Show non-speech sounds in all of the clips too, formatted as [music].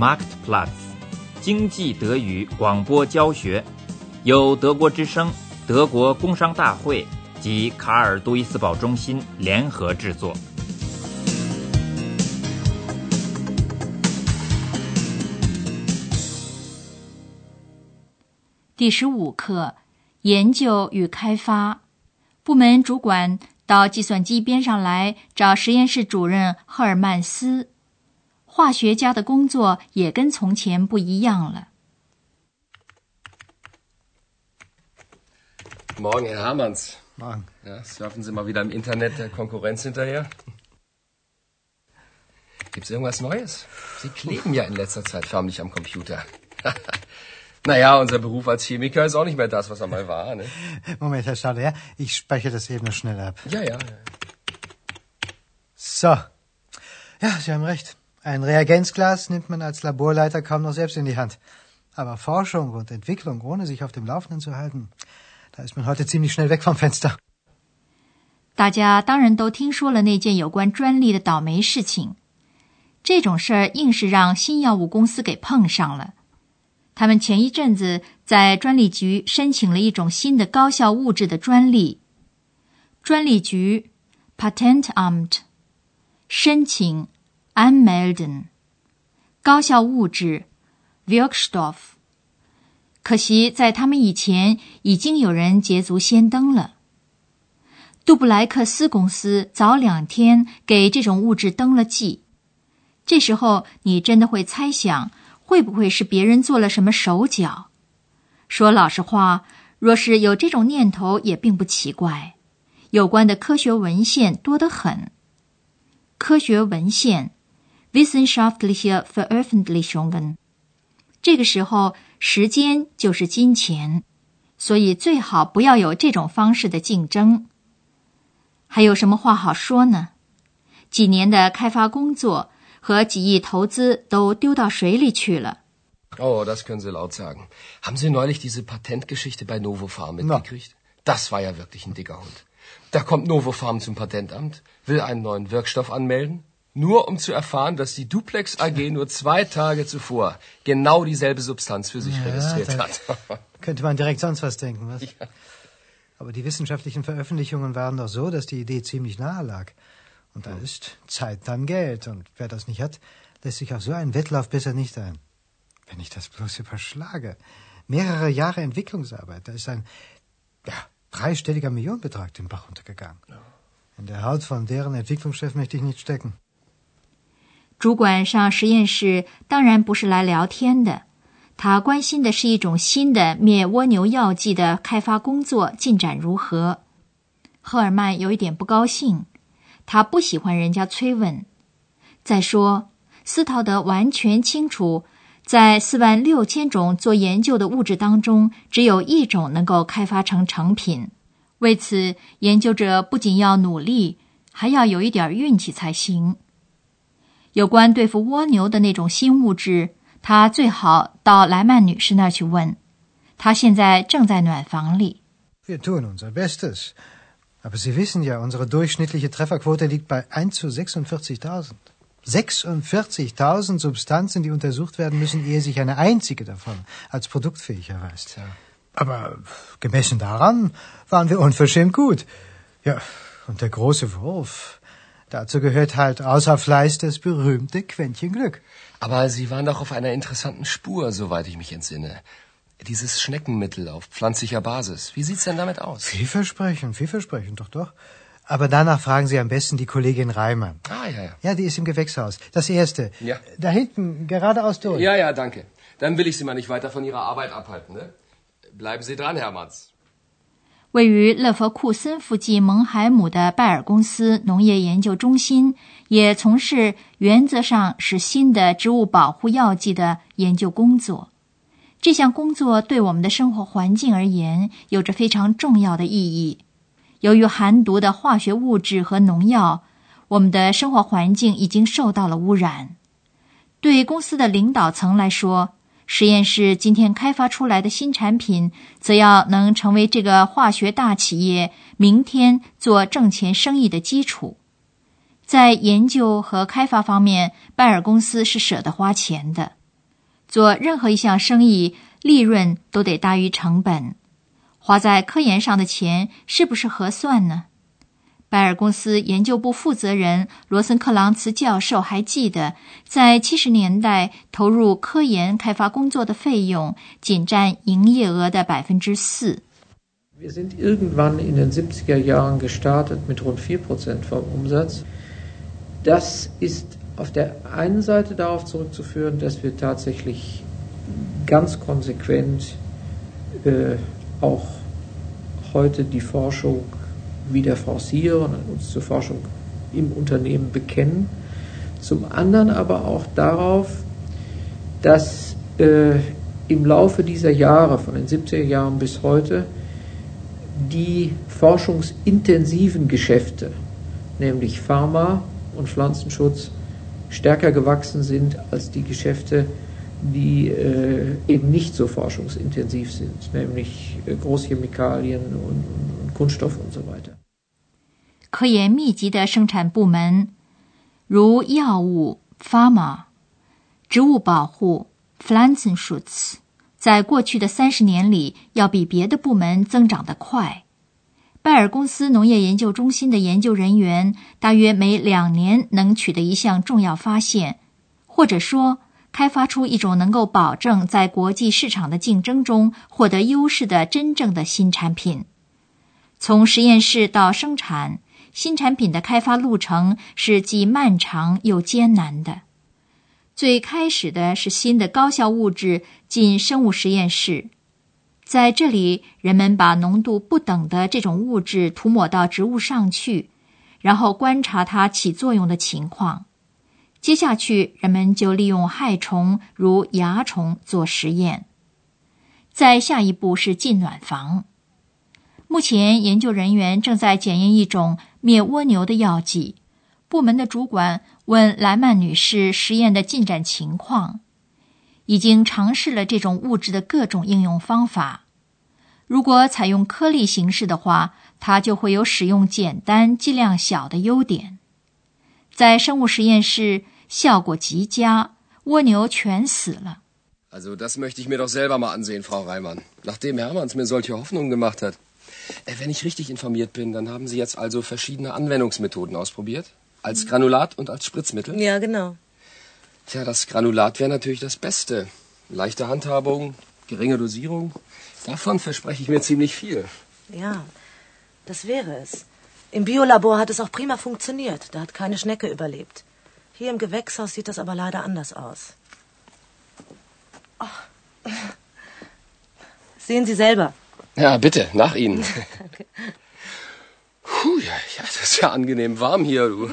Marktplatz，经济德语广播教学，由德国之声、德国工商大会及卡尔杜伊斯堡中心联合制作。第十五课：研究与开发。部门主管到计算机边上来找实验室主任赫尔曼斯。化学家的工作也跟从前不一样了。Morgen, Herr Hermanns. Morgen. Ja, surfen Sie mal wieder im Internet der Konkurrenz hinterher? Gibt's irgendwas Neues? Sie kleben ja in letzter Zeit förmlich am Computer. [laughs] naja, unser Beruf als Chemiker ist auch nicht mehr das, was er mal war. Ne? Moment, Herr Schade, ja? Ich speichere das eben noch schnell ab. Ja, ja. So. Ja, Sie haben recht. Ein Reagenzglas nimmt man als Laborleiter kaum noch selbst in die Hand. Aber Forschung und Entwicklung, ohne sich auf dem Laufenden zu halten, da ist man heute ziemlich schnell weg vom Fenster. 大家当然都听说了那件有关专利的倒霉事情。这种事儿硬是让新药物公司给碰上了。他们前一阵子在专利局申请了一种新的高效物质的专利。专利局 （Patentamt） 申请 （Anmelden） 高效物质 （Wirkstoff）。可惜，在他们以前，已经有人捷足先登了。杜布莱克斯公司早两天给这种物质登了记。这时候，你真的会猜想，会不会是别人做了什么手脚？说老实话，若是有这种念头，也并不奇怪。有关的科学文献多得很。科学文献 （Wissenschaftliche Veröffentlichungen）。这个时候，时间就是金钱，所以最好不要有这种方式的竞争。还有什么话好说呢？几年的开发工作和几亿投资都丢到水里去了。Oh, das können Sie laut sagen. Haben Sie neulich diese Patentgeschichte bei Novofarm mitgekriegt? Das war ja wirklich ein dicker Hund. Da kommt Novofarm zum Patentamt, will einen neuen Wirkstoff anmelden, nur um zu erfahren, dass die Duplex AG nur zwei Tage zuvor genau dieselbe Substanz für sich Ja, registriert hat. [laughs] Könnte man direkt sonst was denken, was? Ja. Aber die wissenschaftlichen Veröffentlichungen waren doch so, dass die Idee ziemlich nahe lag. Und da ist Zeit dann Geld. Und wer das nicht hat, lässt sich auf so einen Wettlauf besser nicht ein. Wenn ich das bloß überschlage. Mehrere Jahre Entwicklungsarbeit, da ist ein ja, dreistelliger Millionenbetrag den Bach runtergegangen. In der Haut von deren Entwicklungschef möchte ich nicht stecken. 主管上实验室当然不是来聊天的，他关心的是一种新的灭蜗牛药剂的开发工作进展如何。赫尔曼有一点不高兴，他不喜欢人家催问。再说，斯陶德完全清楚，在四万六千种做研究的物质当中，只有一种能够开发成成品。为此，研究者不仅要努力，还要有一点运气才行。有关对付蜗牛的那种新物质，他最好到莱曼女士那儿去问。她现在正在暖房里。 Wir tun unser Bestes. Aber Sie wissen ja, unsere durchschnittliche Trefferquote liegt bei 1 zu 46.000. 46.000 Substanzen, die untersucht werden müssen, ehe sich eine einzige davon als produktfähig erweist. Aber gemessen daran waren wir unverschämt gut. Ja, und der große Wurf. Dazu gehört halt außer Fleiß das berühmte Quäntchen Glück. Aber Sie waren doch auf einer interessanten Spur, soweit ich mich entsinne. Dieses Schneckenmittel auf pflanzlicher Basis. Wie sieht's denn damit aus? Vielversprechend, vielversprechend, doch, doch. Aber danach fragen Sie am besten die Kollegin Reimann. Ah, ja, ja. Ja, die ist im Gewächshaus. Das erste. Ja. Da hinten, geradeaus durch. Ja, ja, danke. Dann will ich Sie mal nicht weiter von Ihrer Arbeit abhalten, ne? Bleiben Sie dran, Hermanns. 位于勒佛库森附近蒙海姆的拜尔公司农业研究中心，也从事原则上是新的植物保护药剂的研究工作。这项工作对我们的生活环境而言有着非常重要的意义。由于含毒的化学物质和农药，我们的生活环境已经受到了污染。对公司的领导层来说，实验室今天开发出来的新产品，则要能成为这个化学大企业明天做挣钱生意的基础。在研究和开发方面，拜尔公司是舍得花钱的。做任何一项生意，利润都得大于成本。花在科研上的钱是不是合算呢？拜尔公司研究部负责人罗森克朗茨教授还记得，在七十年代投入科研开发工作的费用仅占营业额的百分之四。Wir sind irgendwann in den 70er Jahren gestartet mit rund 4% vom Umsatz. Das ist auf der einen Seite darauf zurückzuführen, dass wir tatsächlich ganz konsequent äh, auch heute die Forschung wieder forcieren und uns zur Forschung im Unternehmen bekennen. Zum anderen aber auch darauf, dass äh, im Laufe dieser Jahre, von den 70er Jahren bis heute, die forschungsintensiven Geschäfte, nämlich Pharma und Pflanzenschutz, stärker gewachsen sind als die Geschäfte, die äh, eben nicht so forschungsintensiv sind, nämlich äh, Großchemikalien und, und Kunststoff und so weiter. 科研密集的生产部门，如药物 （pharma）、植物保护 （pflanzenschutz），在过去的三十年里，要比别的部门增长得快。拜尔公司农业研究中心的研究人员大约每两年能取得一项重要发现，或者说开发出一种能够保证在国际市场的竞争中获得优势的真正的新产品。从实验室到生产。新产品的开发路程是既漫长又艰难的。最开始的是新的高效物质进生物实验室，在这里，人们把浓度不等的这种物质涂抹到植物上去，然后观察它起作用的情况。接下去，人们就利用害虫如蚜虫做实验。在下一步是进暖房。目前，研究人员正在检验一种灭蜗牛的药剂。部门的主管问莱曼女士实验的进展情况。已经尝试了这种物质的各种应用方法。如果采用颗粒形式的话，它就会有使用简单、剂量小的优点。在生物实验室，效果极佳，蜗牛全死了。Also das möchte ich mir doch selber mal ansehen, Frau Reimann. Nachdem Hermanns mir solche Hoffnungen gemacht hat. Äh, wenn ich richtig informiert bin, dann haben Sie jetzt also verschiedene Anwendungsmethoden ausprobiert? Als Granulat und als Spritzmittel? Ja, genau. Tja, das Granulat wäre natürlich das Beste. Leichte Handhabung, geringe Dosierung. Davon verspreche ich mir ziemlich viel. Ja, das wäre es. Im Biolabor hat es auch prima funktioniert. Da hat keine Schnecke überlebt. Hier im Gewächshaus sieht das aber leider anders aus. Oh. Sehen Sie selber. Ja, bitte, nach Ihnen. [laughs] Puh, ja, ja, das ist ja angenehm warm hier, du.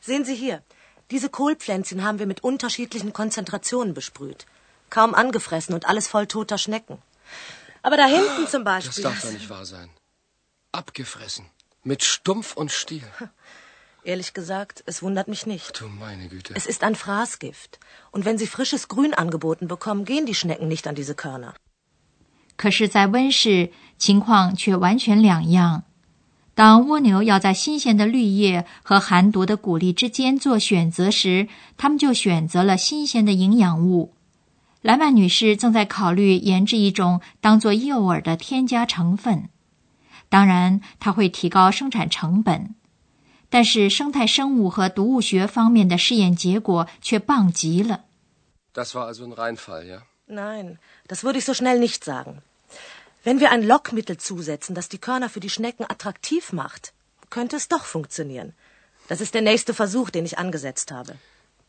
Sehen Sie hier, diese Kohlpflänzchen haben wir mit unterschiedlichen Konzentrationen besprüht. Kaum angefressen und alles voll toter Schnecken. Aber da hinten zum Beispiel. Das darf doch nicht wahr sein. Abgefressen. Mit Stumpf und Stiel. [laughs] Ehrlich gesagt, es wundert mich nicht. Du meine Güte. Es ist ein Fraßgift. Und wenn Sie frisches Grün angeboten bekommen, gehen die Schnecken nicht an diese Körner. 可是，在温室情况却完全两样。当蜗牛要在新鲜的绿叶和含毒的谷粒之间做选择时，他们就选择了新鲜的营养物。莱曼女士正在考虑研制一种当做诱饵的添加成分。当然，它会提高生产成本，但是生态生物和毒物学方面的试验结果却棒极了。Das war also ein Reinfall, ja? Nein, das würde ich so schnell nicht sagen. Wenn wir ein Lockmittel zusetzen, das die Körner für die Schnecken attraktiv macht, könnte es doch funktionieren. Das ist der nächste Versuch, den ich angesetzt habe.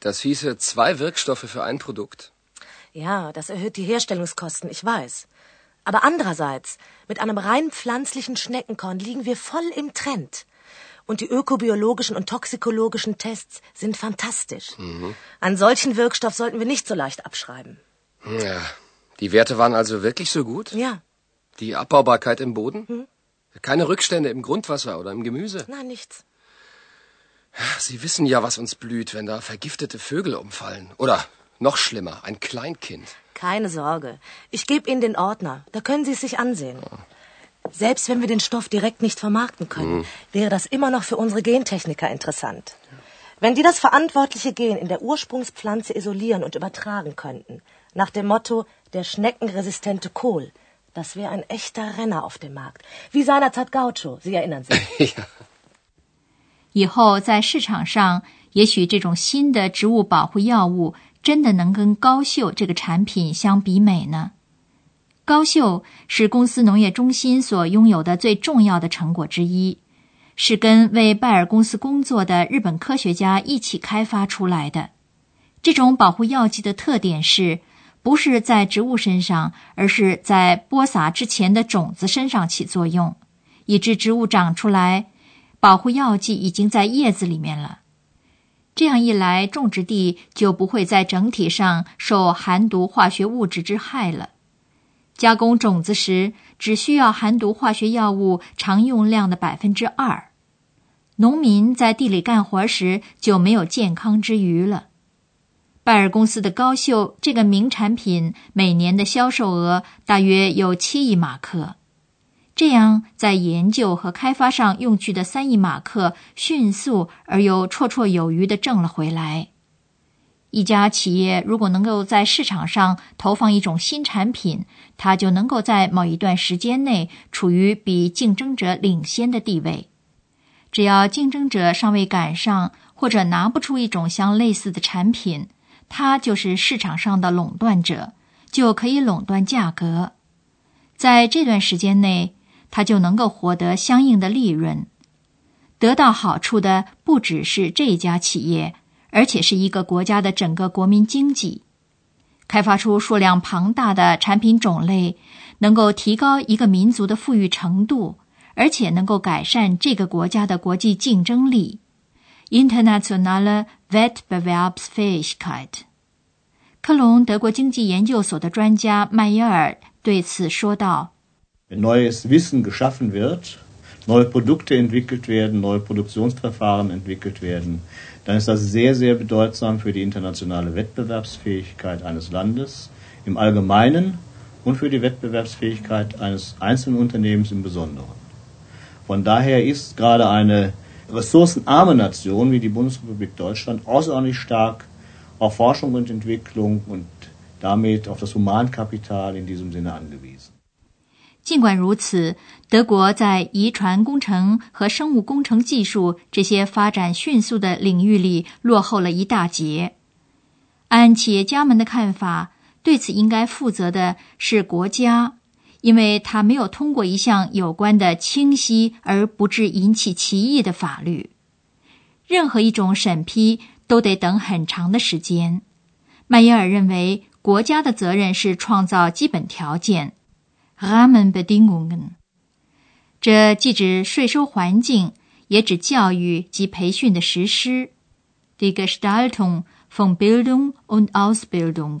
Das hieße zwei Wirkstoffe für ein Produkt. Ja, das erhöht die Herstellungskosten, ich weiß. Aber andererseits, mit einem rein pflanzlichen Schneckenkorn liegen wir voll im Trend. Und die ökobiologischen und toxikologischen Tests sind fantastisch. Mhm. Einen solchen Wirkstoff sollten wir nicht so leicht abschreiben. Ja, die Werte waren also wirklich so gut? Ja. Die Abbaubarkeit im Boden? Hm? Keine Rückstände im Grundwasser oder im Gemüse? Nein, nichts. Sie wissen ja, was uns blüht, wenn da vergiftete Vögel umfallen. Oder noch schlimmer, ein Kleinkind. Keine Sorge. Ich gebe Ihnen den Ordner. Da können Sie es sich ansehen. Selbst wenn wir den Stoff direkt nicht vermarkten können, hm. wäre das immer noch für unsere Gentechniker interessant. Wenn die das verantwortliche Gen in der Ursprungspflanze isolieren und übertragen könnten, nach dem Motto der schneckenresistente Kohl, das wäre ein echter Renner auf dem Markt. Wie seinerzeit Gaucho, Sie erinnern sich. [laughs] 以后在市场上，也许这种新的植物保护药物真的能跟高秀这个产品相比美呢？高秀是公司农业中心所拥有的最重要的成果之一，是跟为拜耳公司工作的日本科学家一起开发出来的。这种保护药剂的特点是，不是在植物身上，而是在播撒之前的种子身上起作用，以致植物长出来，保护药剂已经在叶子里面了。这样一来，种植地就不会在整体上受寒毒化学物质之害了。加工种子时，只需要含毒化学药物常用量的百分之二，农民在地里干活时就没有健康之余了。拜耳公司的高秀这个名产品每年的销售额大约有七亿马克。这样，在研究和开发上用去的三亿马克，迅速而又绰绰有余的挣了回来。一家企业如果能够在市场上投放一种新产品，它就能够在某一段时间内处于比竞争者领先的地位。只要竞争者尚未赶上，或者拿不出一种相类似的产品，它就是市场上的垄断者，就可以垄断价格。在这段时间内。他就能够获得相应的利润，得到好处的不只是这家企业，而且是一个国家的整个国民经济。开发出数量庞大的产品种类，能够提高一个民族的富裕程度，而且能够改善这个国家的国际竞争力 （internationale Wettbewerbsfähigkeit）。科隆德国经济研究所的专家麦耶尔对此说道。wenn neues Wissen geschaffen wird, neue Produkte entwickelt werden, neue Produktionsverfahren entwickelt werden, dann ist das sehr, sehr bedeutsam für die internationale Wettbewerbsfähigkeit eines Landes im Allgemeinen und für die Wettbewerbsfähigkeit eines einzelnen Unternehmens im Besonderen. Von daher ist gerade eine ressourcenarme Nation wie die Bundesrepublik Deutschland außerordentlich stark auf Forschung und Entwicklung und damit auf das Humankapital in diesem Sinne angewiesen. 尽管如此，德国在遗传工程和生物工程技术这些发展迅速的领域里落后了一大截。按企业家们的看法，对此应该负责的是国家，因为他没有通过一项有关的清晰而不致引起歧义的法律。任何一种审批都得等很长的时间。迈耶尔认为，国家的责任是创造基本条件。r a m e n b e d i n g u n g e n 这既指税收环境，也指教育及培训的实施。Die Gestaltung von Bildung und Ausbildung。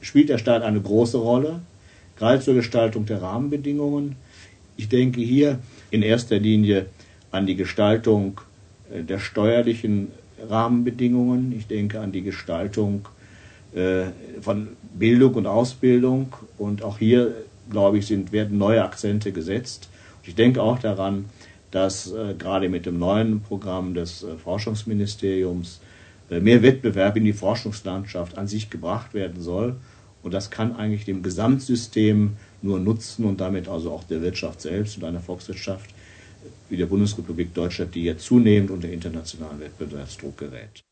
spielt der Staat eine große Rolle, gerade zur Gestaltung der Rahmenbedingungen. Ich denke hier in erster Linie an die Gestaltung der steuerlichen Rahmenbedingungen. Ich denke an die Gestaltung von Bildung und Ausbildung. Und auch hier glaube ich, sind, werden neue Akzente gesetzt. Ich denke auch daran, dass äh, gerade mit dem neuen Programm des äh, Forschungsministeriums äh, mehr Wettbewerb in die Forschungslandschaft an sich gebracht werden soll. Und das kann eigentlich dem Gesamtsystem nur nutzen und damit also auch der Wirtschaft selbst und einer Volkswirtschaft wie der Bundesrepublik Deutschland, die ja zunehmend unter internationalen Wettbewerbsdruck gerät.